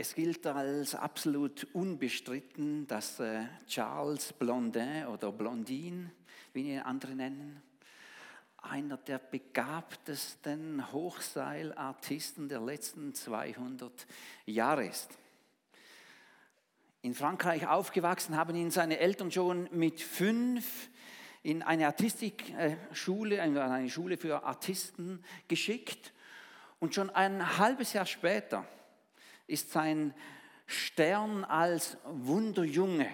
Es gilt als absolut unbestritten, dass äh, Charles Blondin oder Blondin, wie ihn andere nennen, einer der begabtesten Hochseilartisten der letzten 200 Jahre ist. In Frankreich aufgewachsen haben ihn seine Eltern schon mit fünf in eine Artistikschule, eine Schule für Artisten geschickt. Und schon ein halbes Jahr später ist sein Stern als Wunderjunge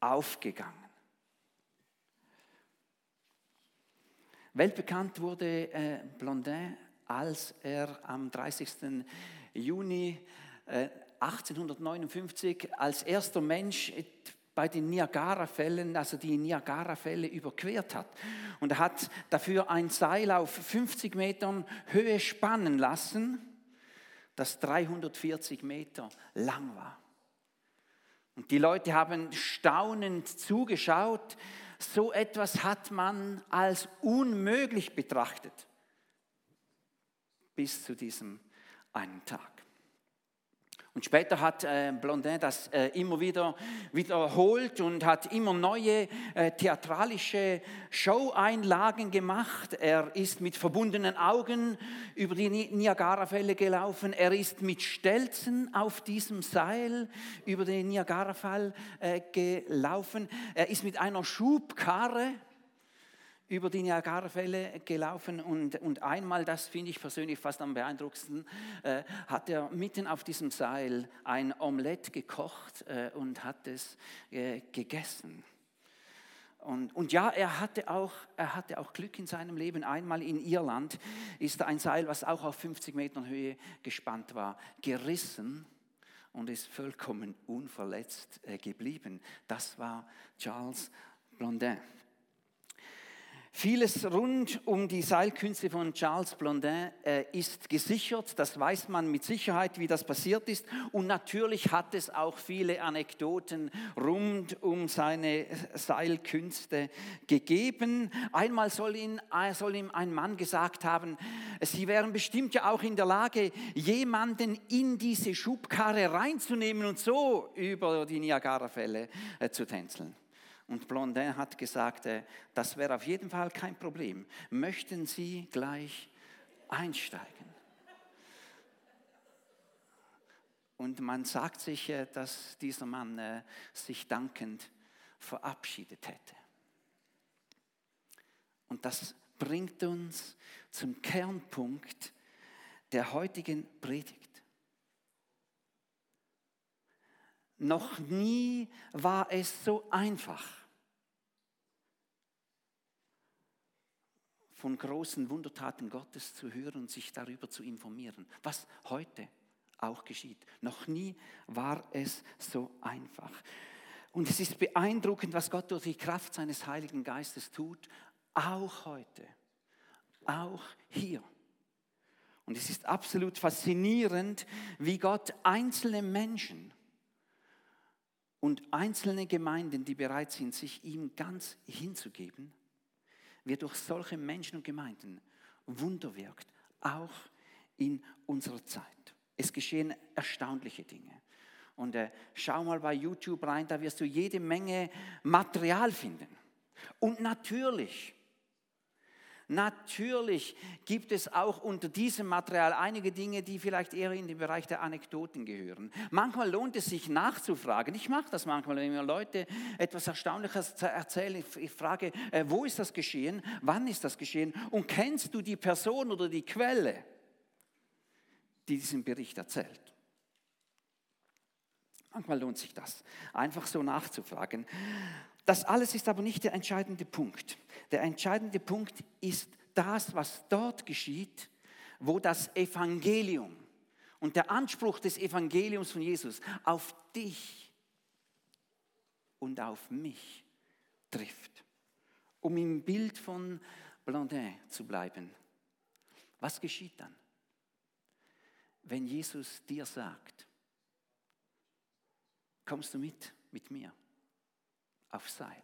aufgegangen. Weltbekannt wurde äh, Blondin, als er am 30. Juni äh, 1859 als erster Mensch bei den Niagara-Fällen, also die Niagara-Fälle überquert hat. Und er hat dafür ein Seil auf 50 Metern Höhe spannen lassen das 340 Meter lang war. Und die Leute haben staunend zugeschaut. So etwas hat man als unmöglich betrachtet. Bis zu diesem einen Tag. Und später hat äh, Blondin das äh, immer wieder wiederholt und hat immer neue äh, theatralische Show-Einlagen gemacht. Er ist mit verbundenen Augen über die Niagara-Fälle gelaufen. Er ist mit Stelzen auf diesem Seil über den Niagara-Fall gelaufen. Er ist mit einer Schubkarre über die Niagara-Fälle gelaufen und, und einmal, das finde ich persönlich fast am beeindruckendsten, äh, hat er mitten auf diesem Seil ein Omelett gekocht äh, und hat es äh, gegessen. Und, und, ja, er hatte, auch, er hatte auch Glück in seinem Leben. Einmal in Irland ist ein Seil, was auch auf 50 Metern Höhe gespannt war, gerissen und ist vollkommen unverletzt äh, geblieben. Das war Charles Blondin. Vieles rund um die Seilkünste von Charles Blondin äh, ist gesichert. Das weiß man mit Sicherheit, wie das passiert ist. Und natürlich hat es auch viele Anekdoten rund um seine Seilkünste gegeben. Einmal soll, ihn, äh, soll ihm ein Mann gesagt haben, sie wären bestimmt ja auch in der Lage, jemanden in diese Schubkarre reinzunehmen und so über die Niagara-Fälle äh, zu tänzeln. Und Blondin hat gesagt, äh, das wäre auf jeden Fall kein Problem. Möchten Sie gleich einsteigen? Und man sagt sich, äh, dass dieser Mann äh, sich dankend verabschiedet hätte. Und das bringt uns zum Kernpunkt der heutigen Predigt. Noch nie war es so einfach von großen Wundertaten Gottes zu hören und sich darüber zu informieren, was heute auch geschieht. Noch nie war es so einfach. Und es ist beeindruckend, was Gott durch die Kraft seines Heiligen Geistes tut, auch heute, auch hier. Und es ist absolut faszinierend, wie Gott einzelne Menschen und einzelne Gemeinden, die bereit sind, sich ihm ganz hinzugeben, wie durch solche Menschen und Gemeinden Wunder wirkt, auch in unserer Zeit. Es geschehen erstaunliche Dinge. Und äh, schau mal bei YouTube rein, da wirst du jede Menge Material finden. Und natürlich Natürlich gibt es auch unter diesem Material einige Dinge, die vielleicht eher in den Bereich der Anekdoten gehören. Manchmal lohnt es sich nachzufragen. Ich mache das manchmal, wenn mir Leute etwas Erstaunliches erzählen. Ich frage, äh, wo ist das geschehen? Wann ist das geschehen? Und kennst du die Person oder die Quelle, die diesen Bericht erzählt? Manchmal lohnt sich das, einfach so nachzufragen. Das alles ist aber nicht der entscheidende Punkt. Der entscheidende Punkt ist das, was dort geschieht, wo das Evangelium und der Anspruch des Evangeliums von Jesus auf dich und auf mich trifft. Um im Bild von Blondin zu bleiben. Was geschieht dann, wenn Jesus dir sagt, kommst du mit mit mir? Auf Seil.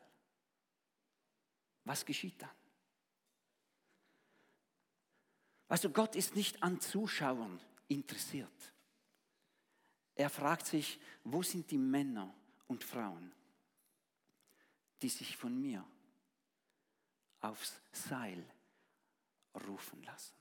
Was geschieht dann? Weißt du, Gott ist nicht an Zuschauern interessiert. Er fragt sich, wo sind die Männer und Frauen, die sich von mir aufs Seil rufen lassen?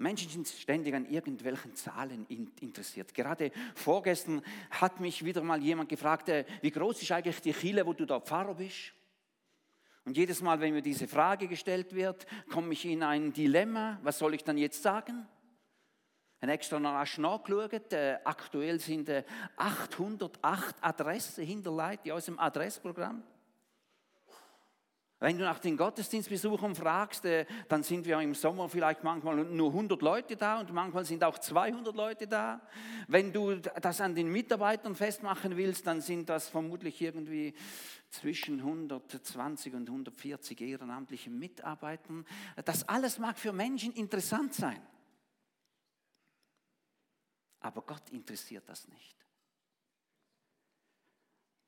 Menschen sind ständig an irgendwelchen Zahlen interessiert. Gerade vorgestern hat mich wieder mal jemand gefragt, äh, wie groß ist eigentlich die Chile, wo du da Pfarrer bist? Und jedes Mal, wenn mir diese Frage gestellt wird, komme ich in ein Dilemma. Was soll ich dann jetzt sagen? Habe extra noch nachgeschaut. Äh, aktuell sind äh, 808 Adressen hinterlegt aus dem Adressprogramm. Wenn du nach den Gottesdienstbesuchern fragst, äh, dann sind wir im Sommer vielleicht manchmal nur 100 Leute da und manchmal sind auch 200 Leute da. Wenn du das an den Mitarbeitern festmachen willst, dann sind das vermutlich irgendwie zwischen 120 und 140 ehrenamtliche Mitarbeitern. Das alles mag für Menschen interessant sein. Aber Gott interessiert das nicht.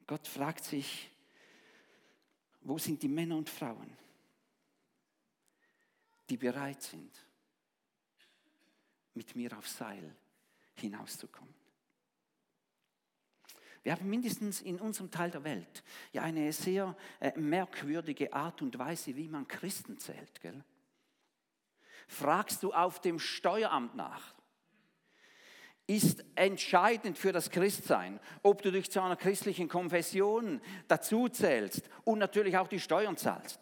Gott fragt sich, wo sind die Männer und Frauen, die bereit sind, mit mir auf Seil hinauszukommen? Wir haben mindestens in unserem Teil der Welt ja eine sehr äh, merkwürdige Art und Weise, wie man Christen zählt. Gell? Fragst du auf dem Steueramt nach, ist entscheidend für das Christsein, ob du dich zu einer christlichen Konfession dazu zählst und natürlich auch die Steuern zahlst.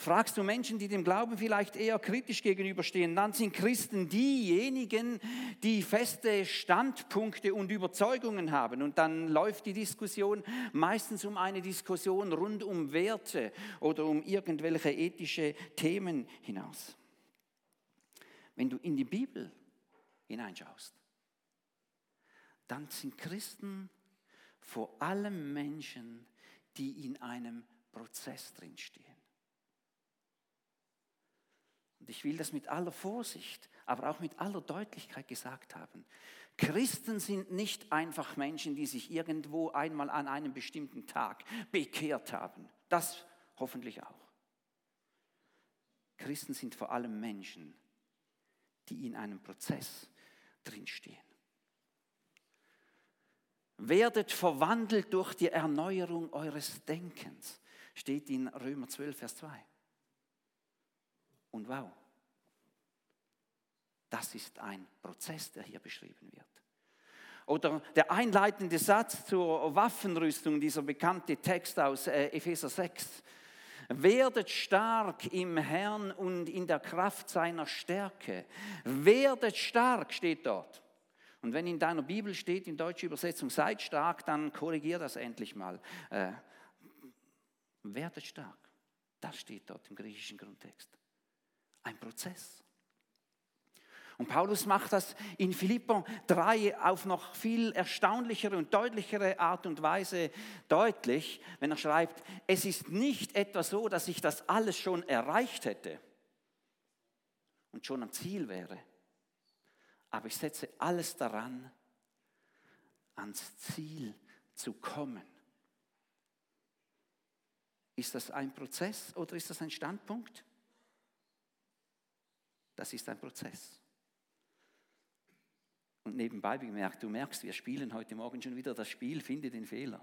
Fragst du Menschen, die dem Glauben vielleicht eher kritisch gegenüberstehen, dann sind Christen diejenigen, die feste Standpunkte und Überzeugungen haben. Und dann läuft die Diskussion meistens um eine Diskussion rund um Werte oder um irgendwelche ethische Themen hinaus. Wenn du in die Bibel hineinschaust, dann sind Christen vor allem Menschen, die in einem Prozess drinstehen. Und ich will das mit aller Vorsicht, aber auch mit aller Deutlichkeit gesagt haben. Christen sind nicht einfach Menschen, die sich irgendwo einmal an einem bestimmten Tag bekehrt haben. Das hoffentlich auch. Christen sind vor allem Menschen, die in einem Prozess drinstehen. Werdet verwandelt durch die Erneuerung eures Denkens, steht in Römer 12, Vers 2. Und wow, das ist ein Prozess, der hier beschrieben wird. Oder der einleitende Satz zur Waffenrüstung, dieser bekannte Text aus äh, Epheser 6, Werdet stark im Herrn und in der Kraft seiner Stärke. Werdet stark steht dort. Und wenn in deiner Bibel steht, in deutscher Übersetzung, seid stark, dann korrigier das endlich mal. Äh, werdet stark. Das steht dort im griechischen Grundtext. Ein Prozess. Und Paulus macht das in Philippa 3 auf noch viel erstaunlichere und deutlichere Art und Weise deutlich, wenn er schreibt, es ist nicht etwa so, dass ich das alles schon erreicht hätte und schon am Ziel wäre, aber ich setze alles daran, ans Ziel zu kommen. Ist das ein Prozess oder ist das ein Standpunkt? Das ist ein Prozess. Und nebenbei bemerkt, du merkst, wir spielen heute Morgen schon wieder das Spiel, finde den Fehler.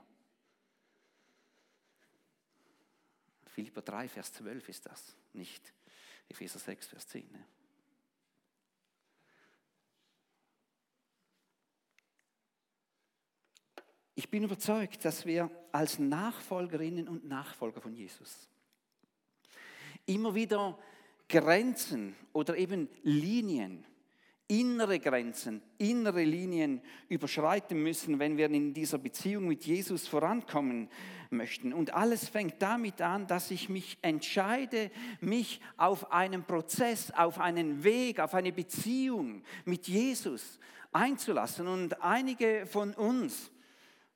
Philipper 3, Vers 12 ist das, nicht Epheser 6, Vers 10. Ne? Ich bin überzeugt, dass wir als Nachfolgerinnen und Nachfolger von Jesus immer wieder Grenzen oder eben Linien innere Grenzen, innere Linien überschreiten müssen, wenn wir in dieser Beziehung mit Jesus vorankommen möchten. Und alles fängt damit an, dass ich mich entscheide, mich auf einen Prozess, auf einen Weg, auf eine Beziehung mit Jesus einzulassen. Und einige von uns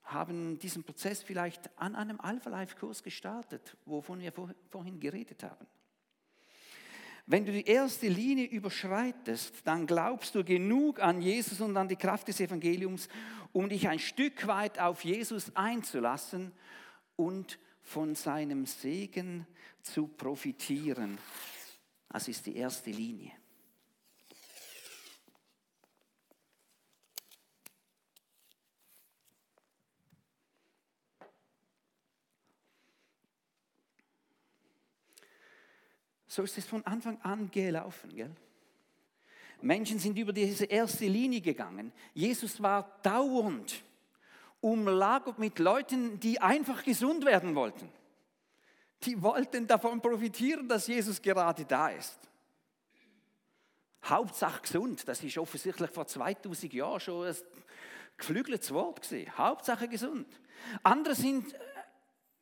haben diesen Prozess vielleicht an einem Alpha-Life-Kurs gestartet, wovon wir vorhin geredet haben. Wenn du die erste Linie überschreitest, dann glaubst du genug an Jesus und an die Kraft des Evangeliums, um dich ein Stück weit auf Jesus einzulassen und von seinem Segen zu profitieren. Das ist die erste Linie. So ist es von Anfang an gelaufen. Gell? Menschen sind über diese erste Linie gegangen. Jesus war dauernd umlagert mit Leuten, die einfach gesund werden wollten. Die wollten davon profitieren, dass Jesus gerade da ist. Hauptsache gesund, das ist offensichtlich vor 2000 Jahren schon ein geflügeltes Wort gesehen. Hauptsache gesund. Andere sind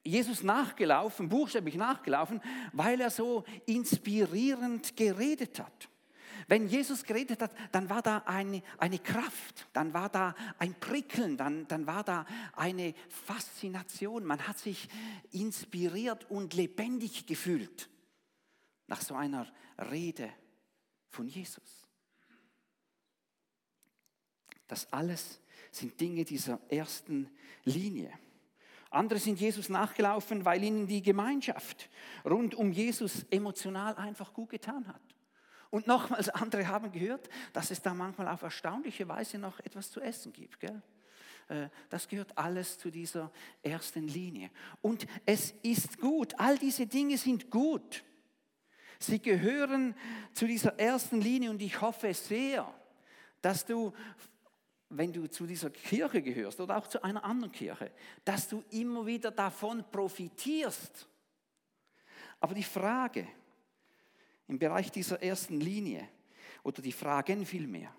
Jesus nachgelaufen, buchstäblich nachgelaufen, weil er so inspirierend geredet hat. Wenn Jesus geredet hat, dann war da eine, eine Kraft, dann war da ein Prickeln, dann, dann war da eine Faszination. Man hat sich inspiriert und lebendig gefühlt nach so einer Rede von Jesus. Das alles sind Dinge dieser ersten Linie. Andere sind Jesus nachgelaufen, weil ihnen die Gemeinschaft rund um Jesus emotional einfach gut getan hat. Und nochmals, andere haben gehört, dass es da manchmal auf erstaunliche Weise noch etwas zu essen gibt. Gell? Äh, das gehört alles zu dieser ersten Linie. Und es ist gut, all diese Dinge sind gut. Sie gehören zu dieser ersten Linie und ich hoffe sehr, dass du, wenn du zu dieser Kirche gehörst oder auch zu einer anderen Kirche, dass du immer wieder davon profitierst. Aber die Frage, im Bereich dieser ersten Linie oder die Fragen vielmehr,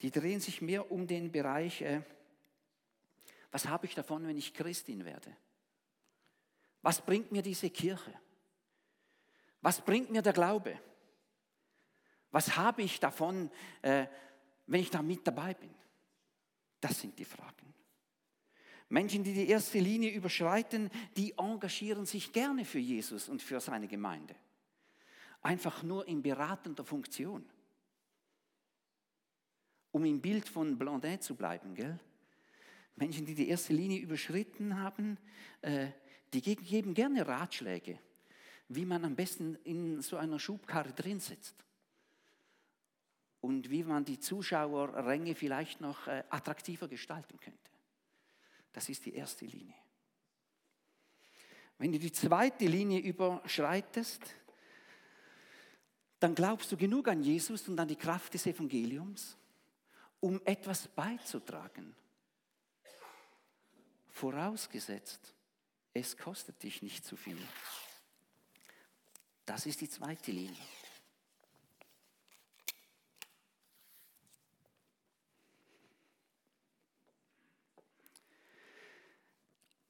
die drehen sich mehr um den Bereich, äh, was habe ich davon, wenn ich Christin werde? Was bringt mir diese Kirche? Was bringt mir der Glaube? Was habe ich davon, äh, wenn ich da mit dabei bin? Das sind die Fragen. Menschen, die die erste Linie überschreiten, die engagieren sich gerne für Jesus und für seine Gemeinde einfach nur in beratender Funktion. Um im Bild von Blondin zu bleiben, gell? Menschen, die die erste Linie überschritten haben, äh, die geben gerne Ratschläge, wie man am besten in so einer Schubkarre drin sitzt und wie man die Zuschauerränge vielleicht noch äh, attraktiver gestalten könnte. Das ist die erste Linie. Wenn du die zweite Linie überschreitest, dann glaubst du genug an Jesus und an die Kraft des Evangeliums, um etwas beizutragen. Vorausgesetzt, es kostet dich nicht zu viel. Das ist die zweite Linie.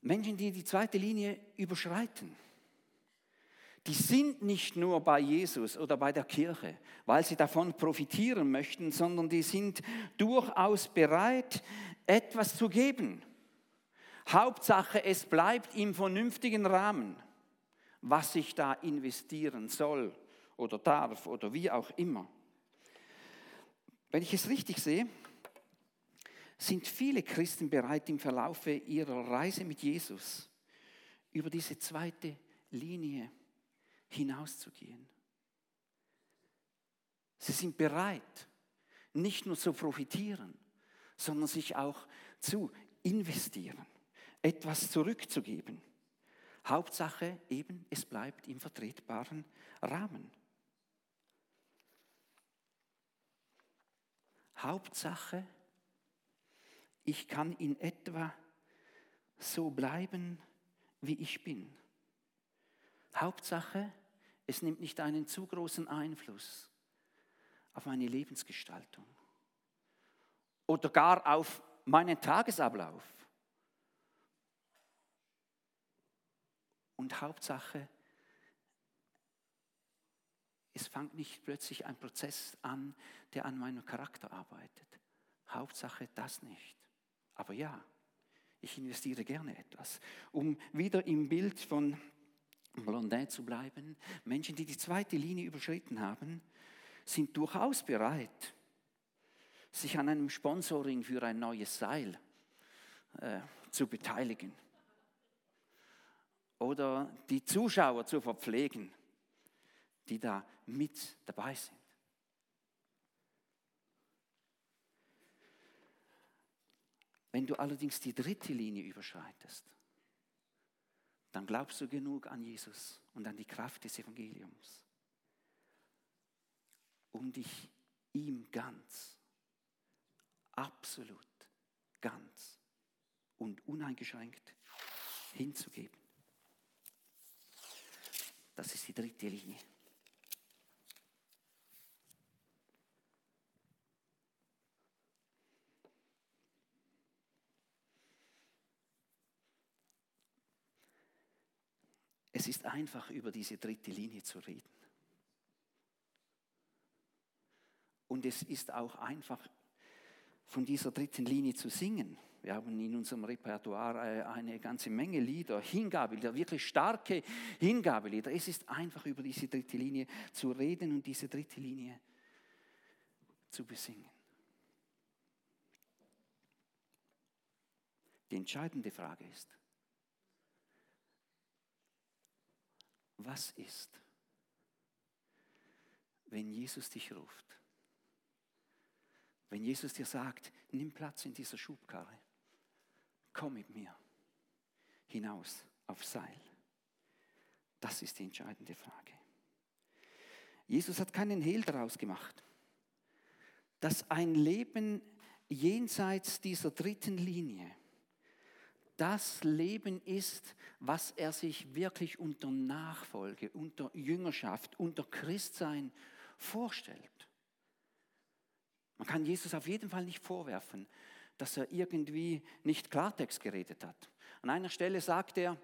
Menschen, die die zweite Linie überschreiten, die sind nicht nur bei Jesus oder bei der Kirche, weil sie davon profitieren möchten, sondern die sind durchaus bereit, etwas zu geben. Hauptsache, es bleibt im vernünftigen Rahmen, was ich da investieren soll oder darf oder wie auch immer. Wenn ich es richtig sehe, sind viele Christen bereit, im Verlaufe ihrer Reise mit Jesus über diese zweite Linie hinauszugehen. Sie sind bereit, nicht nur zu profitieren, sondern sich auch zu investieren, etwas zurückzugeben. Hauptsache eben, es bleibt im vertretbaren Rahmen. Hauptsache, ich kann in etwa so bleiben, wie ich bin. Hauptsache, es nimmt nicht einen zu großen Einfluss auf meine Lebensgestaltung oder gar auf meinen Tagesablauf. Und Hauptsache, es fängt nicht plötzlich ein Prozess an, der an meinem Charakter arbeitet. Hauptsache das nicht. Aber ja, ich investiere gerne etwas, um wieder im Bild von Blondin zu bleiben. Menschen, die die zweite Linie überschritten haben, sind durchaus bereit, sich an einem Sponsoring für ein neues Seil äh, zu beteiligen oder die Zuschauer zu verpflegen, die da mit dabei sind. Wenn du allerdings die dritte Linie überschreitest, dann glaubst du genug an Jesus und an die Kraft des Evangeliums. um dich ihm ganz, absolut ganz und uneingeschränkt hinzugeben. Das ist die dritte Linie. Es ist einfach, über diese dritte Linie zu reden. Und es ist auch einfach, von dieser dritten Linie zu singen. Wir haben in unserem Repertoire äh, eine ganze Menge Lieder, Hingabelieder, wirklich starke Hingabelieder. Es ist einfach, über diese dritte Linie zu reden und diese dritte Linie zu besingen. Die entscheidende Frage ist, was ist, wenn Jesus dich ruft? Wenn Jesus dir sagt, nimm Platz in dieser Schubkarre, komm mit mir hinaus auf Seil. Das ist die entscheidende Frage. Jesus hat keinen Hehl daraus gemacht, dass ein Leben jenseits dieser dritten Linie das Leben ist, was er sich wirklich unter Nachfolge, unter Jüngerschaft, unter Christsein vorstellt. Man kann Jesus auf jeden Fall nicht vorwerfen, dass er irgendwie nicht Klartext geredet hat. An einer Stelle sagt er,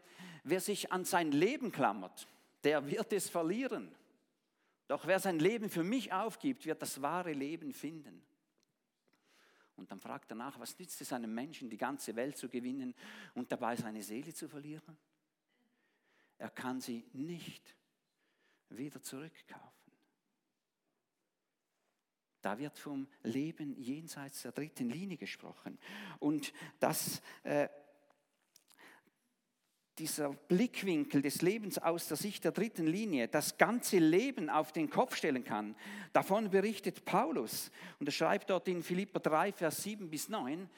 wer sich an sein Leben klammert, der wird es verlieren. Doch wer sein Leben für mich aufgibt, wird das wahre Leben finden. Und dann fragt er nach, was nützt es einem Menschen, die ganze Welt zu gewinnen und dabei seine Seele zu verlieren? Er kann sie nicht wieder zurückkaufen. Da wird vom Leben jenseits der dritten Linie gesprochen. Und das, äh, dieser Blickwinkel des Lebens aus der Sicht der dritten Linie das ganze Leben auf den Kopf stellen kann, davon berichtet Paulus. Und er schreibt dort in Philipper 3, Vers 7 bis 9,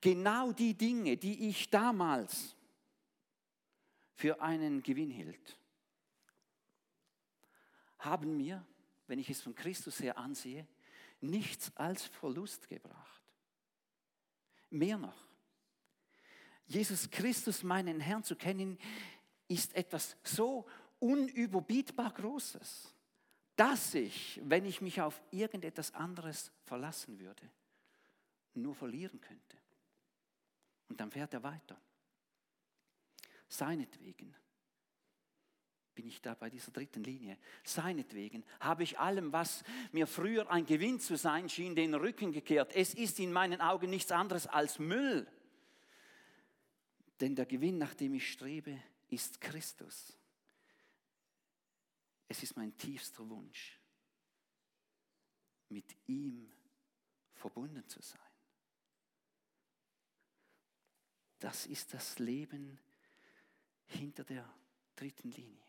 genau die Dinge, die ich damals für einen Gewinn hielt, haben mir, wenn ich es von Christus her ansehe, nichts als Verlust gebracht. Mehr noch. Jesus Christus, meinen Herrn, zu kennen, ist etwas so unüberbietbar Großes, dass ich, wenn ich mich auf irgendetwas anderes verlassen würde, nur verlieren könnte. Und dann fährt er weiter. Seinetwegen bin ich da bei dieser dritten Linie. Seinetwegen habe ich allem, was mir früher ein Gewinn zu sein schien, den Rücken gekehrt. Es ist in meinen Augen nichts anderes als Müll. Denn der Gewinn, nach dem ich strebe, ist Christus. Es ist mein tiefster Wunsch, mit ihm verbunden zu sein. Das ist das Leben hinter der dritten Linie.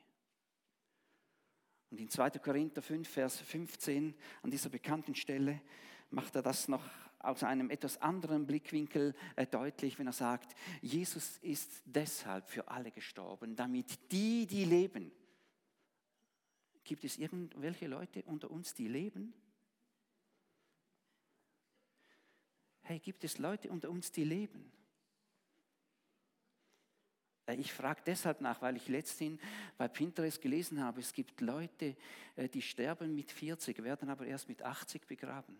Und in 2. Korinther 5, Vers 15, an dieser bekannten Stelle, macht er das noch aus einem etwas anderen Blickwinkel äh, deutlich, wenn er sagt, Jesus ist deshalb für alle gestorben, damit die, die leben, gibt es irgendwelche Leute unter uns, die leben? Hey, gibt es Leute unter uns, die leben? Äh, ich frage deshalb nach, weil ich letztens bei Pinterest gelesen habe, es gibt Leute, äh, die sterben mit 40, werden aber erst mit 80 begraben.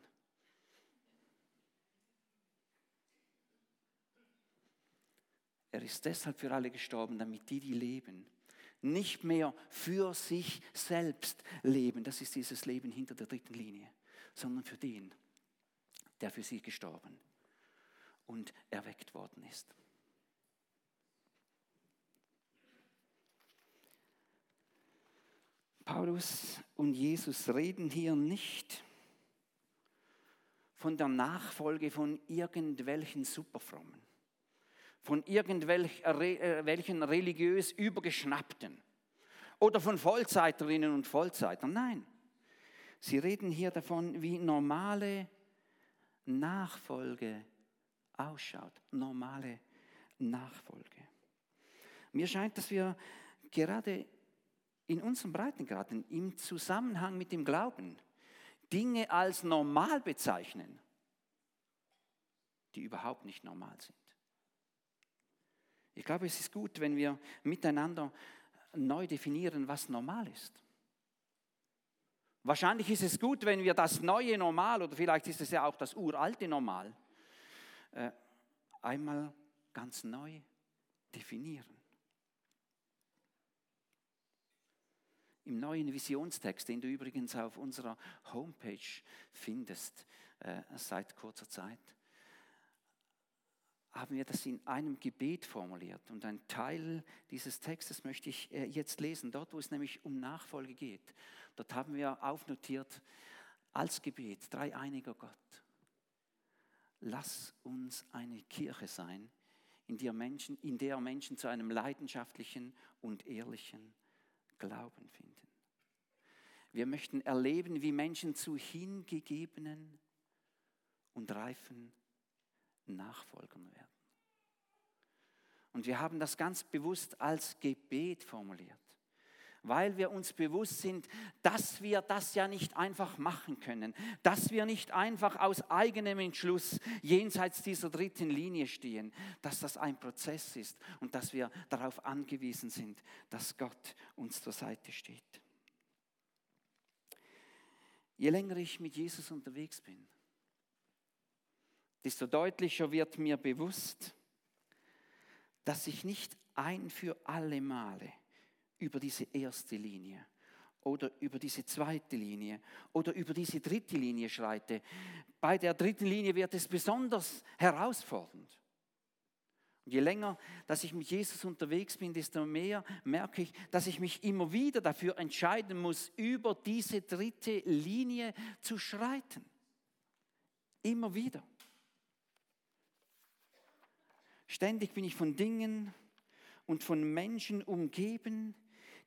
Er ist deshalb für alle gestorben, damit die, die leben, nicht mehr für sich selbst leben. Das ist dieses Leben hinter der dritten Linie, sondern für den, der für sie gestorben und erweckt worden ist. Paulus und Jesus reden hier nicht von der Nachfolge von irgendwelchen Superfrommen, von irgendwelchen äh, religiös Übergeschnappten oder von Vollzeiterinnen und Vollzeitern. Nein, sie reden hier davon, wie normale Nachfolge ausschaut. Normale Nachfolge. Mir scheint, dass wir gerade in unserem Breitengraden im Zusammenhang mit dem Glauben Dinge als normal bezeichnen, die überhaupt nicht normal sind. Ich glaube, es ist gut, wenn wir miteinander neu definieren, was normal ist. Wahrscheinlich ist es gut, wenn wir das neue Normal, oder vielleicht ist es ja auch das uralte Normal, äh, einmal ganz neu definieren. Im neuen Visionstext, den du übrigens auf unserer Homepage findest äh, seit kurzer Zeit, haben wir das in einem Gebet formuliert. Und ein Teil dieses Textes möchte ich äh, jetzt lesen, dort wo es nämlich um Nachfolge geht. Dort haben wir aufnotiert als Gebet, dreieiniger Gott. Lass uns eine Kirche sein, in der Menschen, in der Menschen zu einem leidenschaftlichen und ehrlichen Glauben finden. Wir möchten erleben, wie Menschen zu hingegebenen und reifen Nachfolgern werden. Und wir haben das ganz bewusst als Gebet formuliert, weil wir uns bewusst sind, dass wir das ja nicht einfach machen können, dass wir nicht einfach aus eigenem Entschluss jenseits dieser dritten Linie stehen, dass das ein Prozess ist und dass wir darauf angewiesen sind, dass Gott uns zur Seite steht. Je länger ich mit Jesus unterwegs bin, desto deutlicher wird mir bewusst, dass ich nicht ein für alle Male über diese erste Linie oder über diese zweite Linie oder über diese dritte Linie schreite. Bei der dritten Linie wird es besonders herausfordernd. Und je länger, dass ich mit Jesus unterwegs bin, desto mehr merke ich, dass ich mich immer wieder dafür entscheiden muss, über diese dritte Linie zu schreiten. Immer wieder. Ständig bin ich von Dingen und von Menschen umgeben,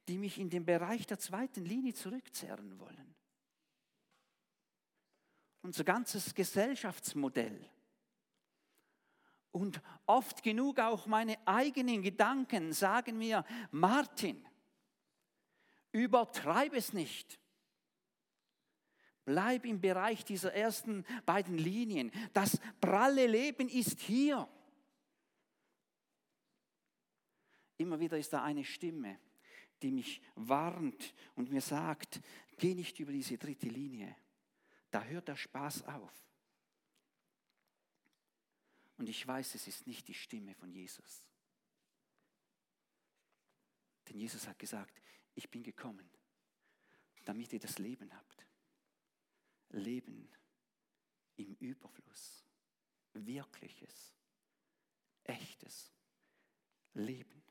die mich in den Bereich der zweiten Linie zurückzerren wollen. Unser ganzes Gesellschaftsmodell und oft genug auch meine eigenen Gedanken sagen mir, Martin, übertreib es nicht. Bleib im Bereich dieser ersten beiden Linien. Das pralle Leben ist hier. Immer wieder ist da eine Stimme, die mich warnt und mir sagt, geh nicht über diese dritte Linie. Da hört der Spaß auf. Und ich weiß, es ist nicht die Stimme von Jesus. Denn Jesus hat gesagt, ich bin gekommen, damit ihr das Leben habt. Leben im Überfluss. Wirkliches, echtes Leben.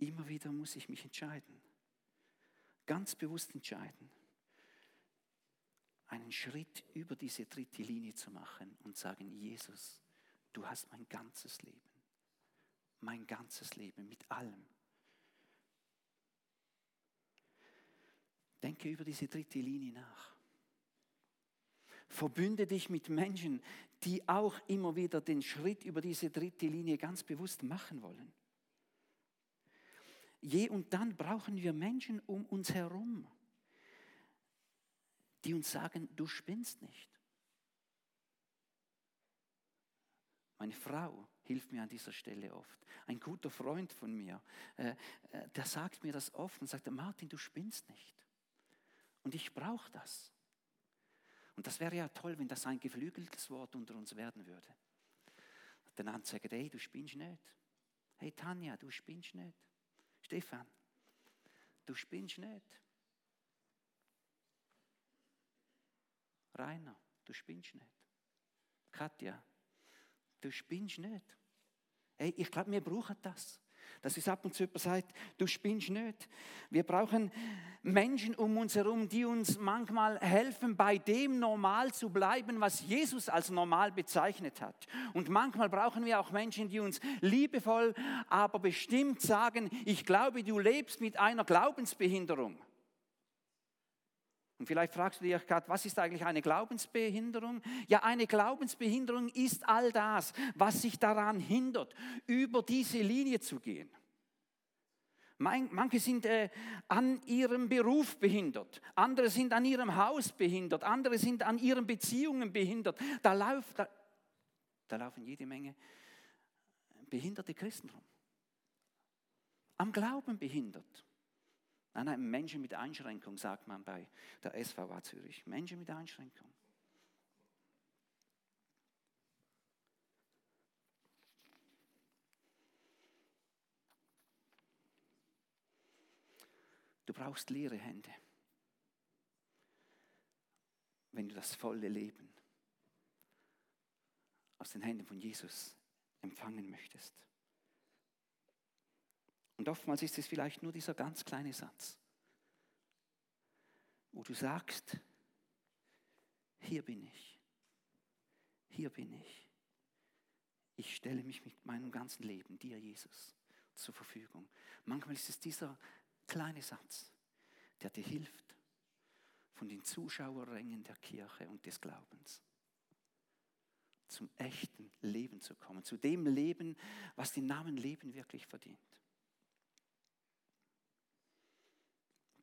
Immer wieder muss ich mich entscheiden. Ganz bewusst entscheiden. Einen Schritt über diese dritte Linie zu machen und sagen, Jesus, du hast mein ganzes Leben. Mein ganzes Leben mit allem. Denke über diese dritte Linie nach. Verbünde dich mit Menschen, die auch immer wieder den Schritt über diese dritte Linie ganz bewusst machen wollen. Je und dann brauchen wir Menschen um uns herum, die uns sagen, du spinnst nicht. Meine Frau hilft mir an dieser Stelle oft. Ein guter Freund von mir, äh, äh, der sagt mir das oft und sagt, Martin, du spinnst nicht. Und ich brauche das. Und das wäre ja toll, wenn das ein geflügeltes Wort unter uns werden würde. Dann anzeigen, hey, du spinnst nicht. Hey Tanja, du spinnst nicht. Stefan, du spinnst nicht. Rainer, du spinnst nicht. Katja, du spinnst nicht. Hey, ich glaube, wir brauchen das. Dass es ab und zu jemand sagt, du spinnst nicht. Wir brauchen Menschen um uns herum, die uns manchmal helfen, bei dem normal zu bleiben, was Jesus als normal bezeichnet hat. Und manchmal brauchen wir auch Menschen, die uns liebevoll, aber bestimmt sagen, ich glaube, du lebst mit einer Glaubensbehinderung. Und vielleicht fragst du dich gerade, was ist eigentlich eine Glaubensbehinderung? Ja, eine Glaubensbehinderung ist all das, was sich daran hindert, über diese Linie zu gehen. Manche sind äh, an ihrem Beruf behindert, andere sind an ihrem Haus behindert, andere sind an ihren Beziehungen behindert. Da, lauf, da, da laufen jede Menge behinderte Christen rum. Am Glauben behindert. Nein, nein, Menschen mit Einschränkung, sagt man bei der SVA Zürich. Menschen mit Einschränkung. Du brauchst leere Hände, wenn du das volle Leben aus den Händen von Jesus empfangen möchtest. Und oftmals ist es vielleicht nur dieser ganz kleine Satz, wo du sagst, hier bin ich, hier bin ich. Ich stelle mich mit meinem ganzen Leben dir, Jesus, zur Verfügung. Manchmal ist es dieser kleine Satz, der dir hilft, von den Zuschauerrängen der Kirche und des Glaubens zum echten Leben zu kommen, zu dem Leben, was den Namen Leben wirklich verdient.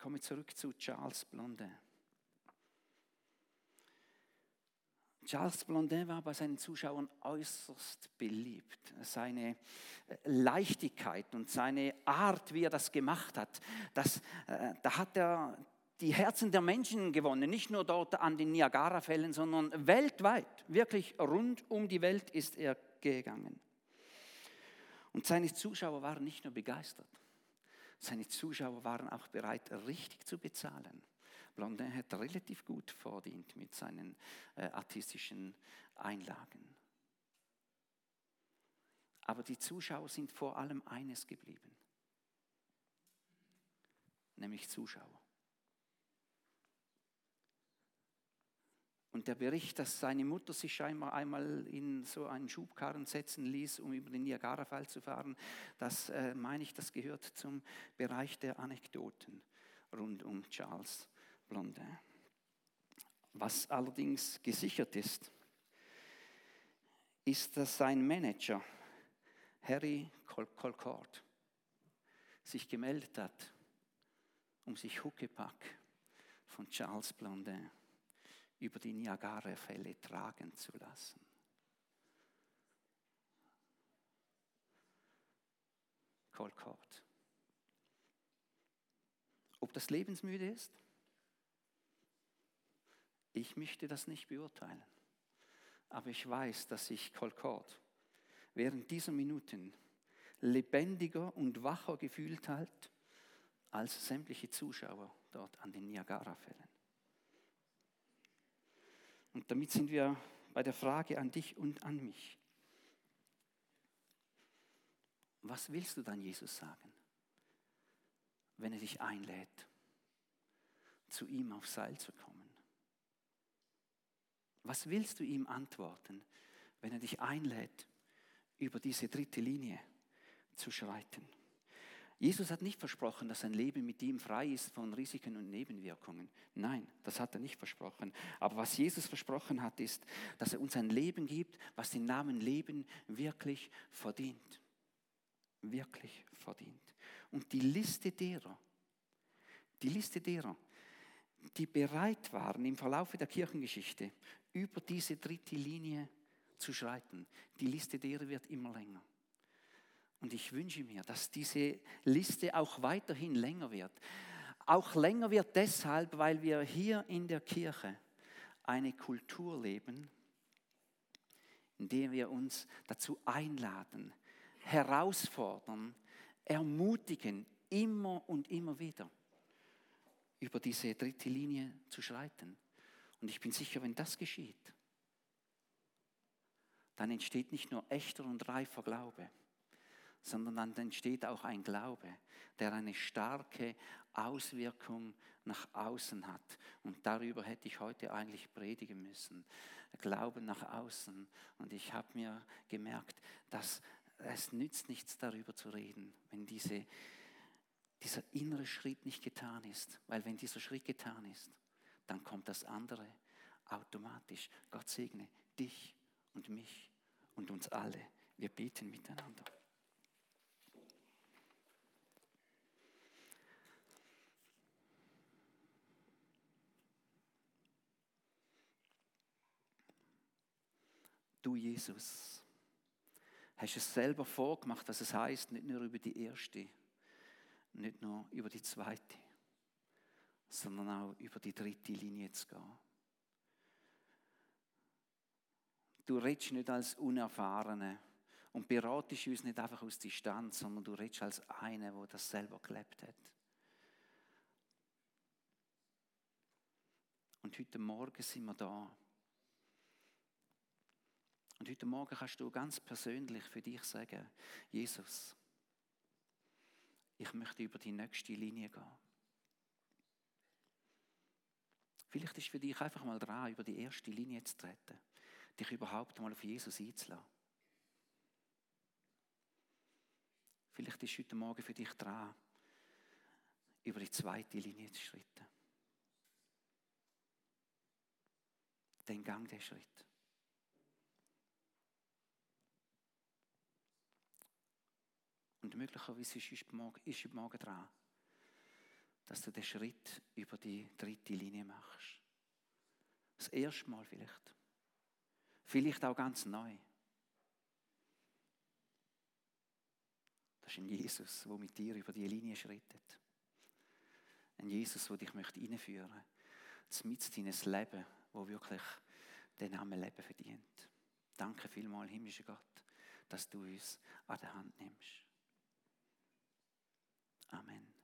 Komme zurück zu Charles Blondin. Charles Blondin war bei seinen Zuschauern äußerst beliebt. Seine äh, Leichtigkeit und seine Art, wie er das gemacht hat, das, äh, da hat er die Herzen der Menschen gewonnen. Nicht nur dort an den Niagara-Fällen, sondern weltweit. Wirklich rund um die Welt ist er gegangen. Und seine Zuschauer waren nicht nur begeistert, seine Zuschauer waren auch bereit, richtig zu bezahlen. Blondin hat relativ gut verdient mit seinen äh, artistischen Einlagen. Aber die Zuschauer sind vor allem eines geblieben, nämlich Zuschauer. Und der Bericht, dass seine Mutter sich scheinbar einmal in so einen Schubkarren setzen ließ, um über den Niagara-Fall zu fahren, das äh, meine ich, das gehört zum Bereich der Anekdoten rund um Charles Blondin. Was allerdings gesichert ist, ist, dass sein Manager, Harry Colcord, sich gemeldet hat, um sich Huckepack von Charles Blondin über die Niagara-Fälle tragen zu lassen. Colcord. Ob das lebensmüde ist? Ich möchte das nicht beurteilen. Aber ich weiß, dass sich Colcord während dieser Minuten lebendiger und wacher gefühlt hat als sämtliche Zuschauer dort an den Niagara-Fällen. Und damit sind wir bei der Frage an dich und an mich. Was willst du dann Jesus sagen, wenn er dich einlädt, zu ihm aufs Seil zu kommen? Was willst du ihm antworten, wenn er dich einlädt, über diese dritte Linie zu schreiten? Jesus hat nicht versprochen, dass sein Leben mit ihm frei ist von Risiken und Nebenwirkungen. Nein, das hat er nicht versprochen. Aber was Jesus versprochen hat, ist, dass er uns ein Leben gibt, was den Namen Leben wirklich verdient. Wirklich verdient. Und die Liste derer, die Liste derer, die bereit waren, im Verlauf der Kirchengeschichte über diese dritte Linie zu schreiten, die Liste derer wird immer länger. Und ich wünsche mir, dass diese Liste auch weiterhin länger wird. Auch länger wird deshalb, weil wir hier in der Kirche eine Kultur leben, in der wir uns dazu einladen, herausfordern, ermutigen, immer und immer wieder über diese dritte Linie zu schreiten. Und ich bin sicher, wenn das geschieht, dann entsteht nicht nur echter und reifer Glaube, sondern dann entsteht auch ein Glaube, der eine starke Auswirkung nach außen hat. Und darüber hätte ich heute eigentlich predigen müssen. Glauben nach außen. Und ich habe mir gemerkt, dass es nützt nichts darüber zu reden, wenn diese, dieser innere Schritt nicht getan ist. Weil wenn dieser Schritt getan ist, dann kommt das andere automatisch. Gott segne dich und mich und uns alle. Wir beten miteinander. Du, Jesus, hast es selber vorgemacht, was es heißt, nicht nur über die erste, nicht nur über die zweite, sondern auch über die dritte Linie zu gehen. Du redest nicht als Unerfahrene und beratest uns nicht einfach aus Distanz, sondern du redest als einer, der das selber gelebt hat. Und heute Morgen sind wir da. Und heute Morgen kannst du ganz persönlich für dich sagen, Jesus, ich möchte über die nächste Linie gehen. Vielleicht ist für dich einfach mal dran, über die erste Linie zu treten, dich überhaupt mal auf Jesus einzulassen. Vielleicht ist heute Morgen für dich dran, über die zweite Linie zu schritten. Dann gang den Schritt. Und möglicherweise ist heute Morgen, ist Morgen dran, dass du den Schritt über die dritte Linie machst. Das erste Mal vielleicht. Vielleicht auch ganz neu. Das ist ein Jesus, der mit dir über die Linie schrittet. Ein Jesus, der dich möchte einführen möchte. Mit deines Leben, wo wirklich den Namen Leben verdient. Danke vielmals, himmlischer Gott, dass du uns an der Hand nimmst. Amen.